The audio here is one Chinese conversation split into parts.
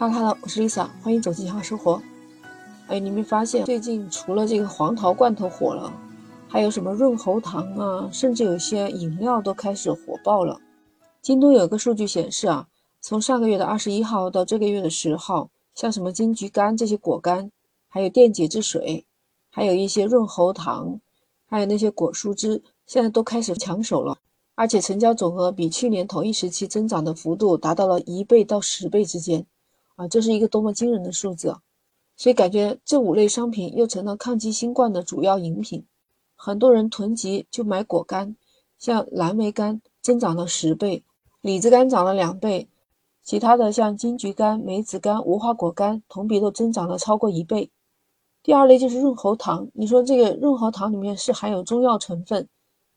哈喽哈喽，我是 Lisa，欢迎走进健康生活。哎，你没发现最近除了这个黄桃罐头火了，还有什么润喉糖啊，甚至有些饮料都开始火爆了。京东有个数据显示啊，从上个月的二十一号到这个月的十号，像什么金桔干这些果干，还有电解质水，还有一些润喉糖，还有那些果蔬汁，现在都开始抢手了，而且成交总额比去年同一时期增长的幅度达到了一倍到十倍之间。啊，这是一个多么惊人的数字！所以感觉这五类商品又成了抗击新冠的主要饮品。很多人囤积就买果干，像蓝莓干增长了十倍，李子干涨了两倍，其他的像金桔干、梅子干、无花果干同比都增长了超过一倍。第二类就是润喉糖，你说这个润喉糖里面是含有中药成分，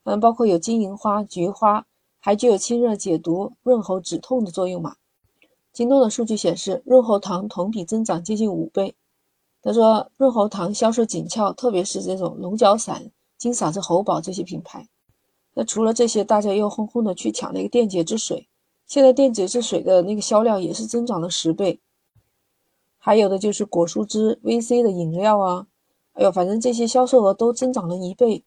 嗯，包括有金银花、菊花，还具有清热解毒、润喉止痛的作用嘛？京东的数据显示，润喉糖同比增长接近五倍。他说，润喉糖销售紧俏，特别是这种龙角散、金嗓子喉宝这些品牌。那除了这些，大家又轰轰的去抢那个电解质水，现在电解质水的那个销量也是增长了十倍。还有的就是果蔬汁、VC 的饮料啊，哎呦，反正这些销售额都增长了一倍。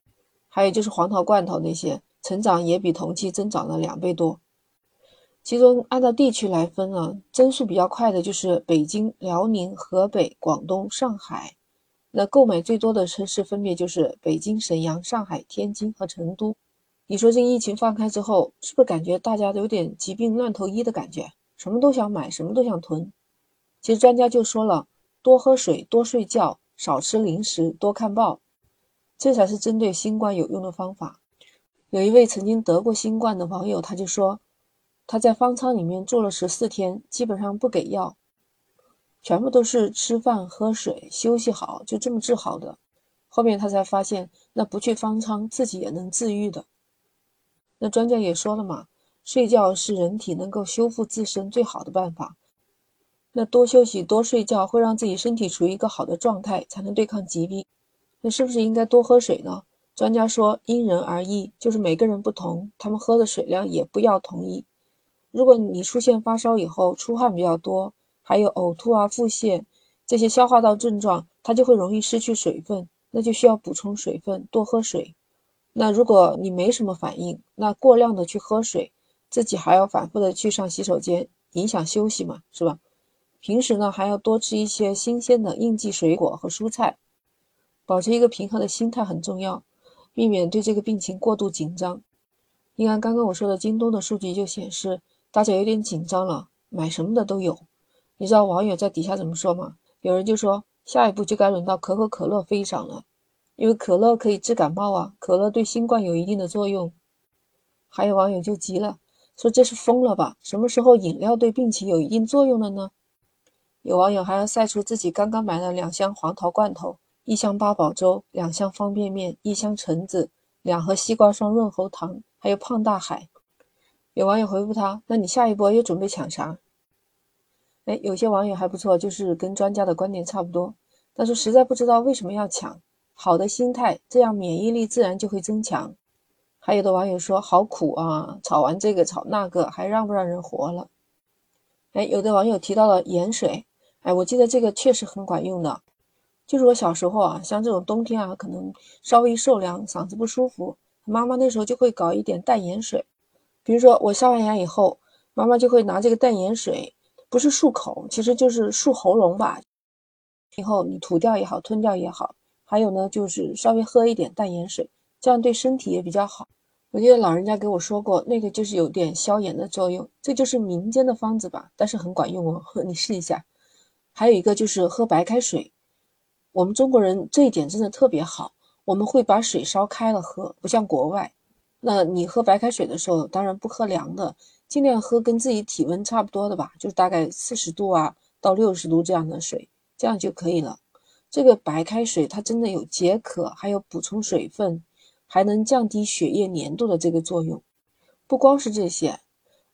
还有就是黄桃罐头那些，成长也比同期增长了两倍多。其中按照地区来分啊，增速比较快的就是北京、辽宁、河北、广东、上海。那购买最多的城市分别就是北京、沈阳、上海、天津和成都。你说这疫情放开之后，是不是感觉大家都有点疾病乱投医的感觉？什么都想买，什么都想囤。其实专家就说了，多喝水、多睡觉、少吃零食、多看报，这才是针对新冠有用的方法。有一位曾经得过新冠的网友，他就说。他在方舱里面住了十四天，基本上不给药，全部都是吃饭、喝水、休息好，就这么治好的。后面他才发现，那不去方舱自己也能治愈的。那专家也说了嘛，睡觉是人体能够修复自身最好的办法。那多休息、多睡觉会让自己身体处于一个好的状态，才能对抗疾病。那是不是应该多喝水呢？专家说因人而异，就是每个人不同，他们喝的水量也不要统一。如果你出现发烧以后出汗比较多，还有呕吐啊、腹泻这些消化道症状，它就会容易失去水分，那就需要补充水分，多喝水。那如果你没什么反应，那过量的去喝水，自己还要反复的去上洗手间，影响休息嘛，是吧？平时呢还要多吃一些新鲜的应季水果和蔬菜，保持一个平和的心态很重要，避免对这个病情过度紧张。你看刚刚我说的京东的数据就显示。大家有点紧张了，买什么的都有。你知道网友在底下怎么说吗？有人就说下一步就该轮到可口可乐飞涨了，因为可乐可以治感冒啊，可乐对新冠有一定的作用。还有网友就急了，说这是疯了吧？什么时候饮料对病情有一定作用了呢？有网友还要晒出自己刚刚买了两箱黄桃罐头、一箱八宝粥、两箱方便面、一箱橙子、两盒西瓜霜润喉糖，还有胖大海。有网友回复他：“那你下一波又准备抢啥？”哎，有些网友还不错，就是跟专家的观点差不多。但是实在不知道为什么要抢，好的心态，这样免疫力自然就会增强。还有的网友说：“好苦啊，炒完这个炒那个，还让不让人活了？”哎，有的网友提到了盐水，哎，我记得这个确实很管用的。就是我小时候啊，像这种冬天啊，可能稍微受凉，嗓子不舒服，妈妈那时候就会搞一点淡盐水。比如说我刷完牙以后，妈妈就会拿这个淡盐水，不是漱口，其实就是漱喉咙吧。以后你吐掉也好，吞掉也好。还有呢，就是稍微喝一点淡盐水，这样对身体也比较好。我记得老人家给我说过，那个就是有点消炎的作用。这就是民间的方子吧，但是很管用哦，你试一下。还有一个就是喝白开水，我们中国人这一点真的特别好，我们会把水烧开了喝，不像国外。那你喝白开水的时候，当然不喝凉的，尽量喝跟自己体温差不多的吧，就是大概四十度啊到六十度这样的水，这样就可以了。这个白开水它真的有解渴，还有补充水分，还能降低血液粘度的这个作用。不光是这些，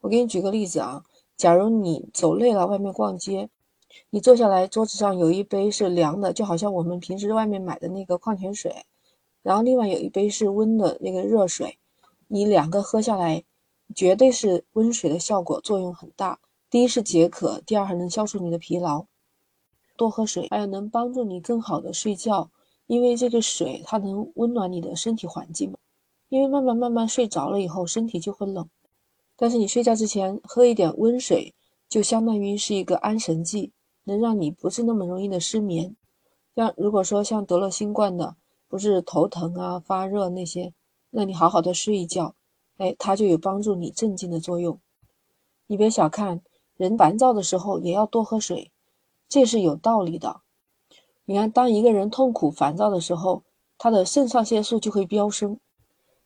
我给你举个例子啊，假如你走累了，外面逛街，你坐下来，桌子上有一杯是凉的，就好像我们平时外面买的那个矿泉水，然后另外有一杯是温的那个热水。你两个喝下来，绝对是温水的效果作用很大，第一是解渴，第二还能消除你的疲劳。多喝水，还有能帮助你更好的睡觉，因为这个水它能温暖你的身体环境嘛。因为慢慢慢慢睡着了以后，身体就会冷。但是你睡觉之前喝一点温水，就相当于是一个安神剂，能让你不是那么容易的失眠。像如果说像得了新冠的，不是头疼啊、发热那些，那你好好的睡一觉，哎，它就有帮助你镇静的作用。你别小看人烦躁的时候也要多喝水。这是有道理的。你看，当一个人痛苦、烦躁的时候，他的肾上腺素就会飙升，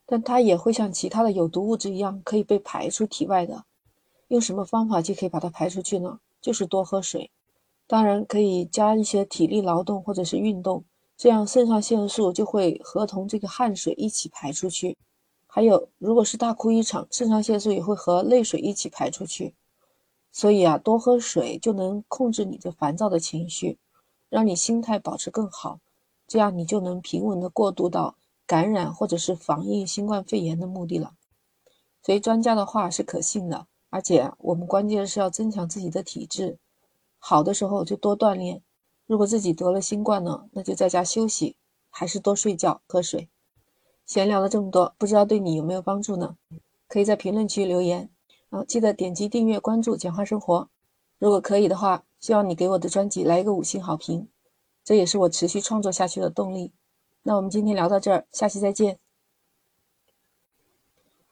但他也会像其他的有毒物质一样，可以被排出体外的。用什么方法就可以把它排出去呢？就是多喝水。当然，可以加一些体力劳动或者是运动，这样肾上腺素就会合同这个汗水一起排出去。还有，如果是大哭一场，肾上腺素也会和泪水一起排出去。所以啊，多喝水就能控制你的烦躁的情绪，让你心态保持更好，这样你就能平稳的过渡到感染或者是防疫新冠肺炎的目的了。所以专家的话是可信的，而且我们关键是要增强自己的体质，好的时候就多锻炼。如果自己得了新冠呢，那就在家休息，还是多睡觉、喝水。闲聊了这么多，不知道对你有没有帮助呢？可以在评论区留言。啊，记得点击订阅关注简化生活。如果可以的话，希望你给我的专辑来一个五星好评，这也是我持续创作下去的动力。那我们今天聊到这儿，下期再见。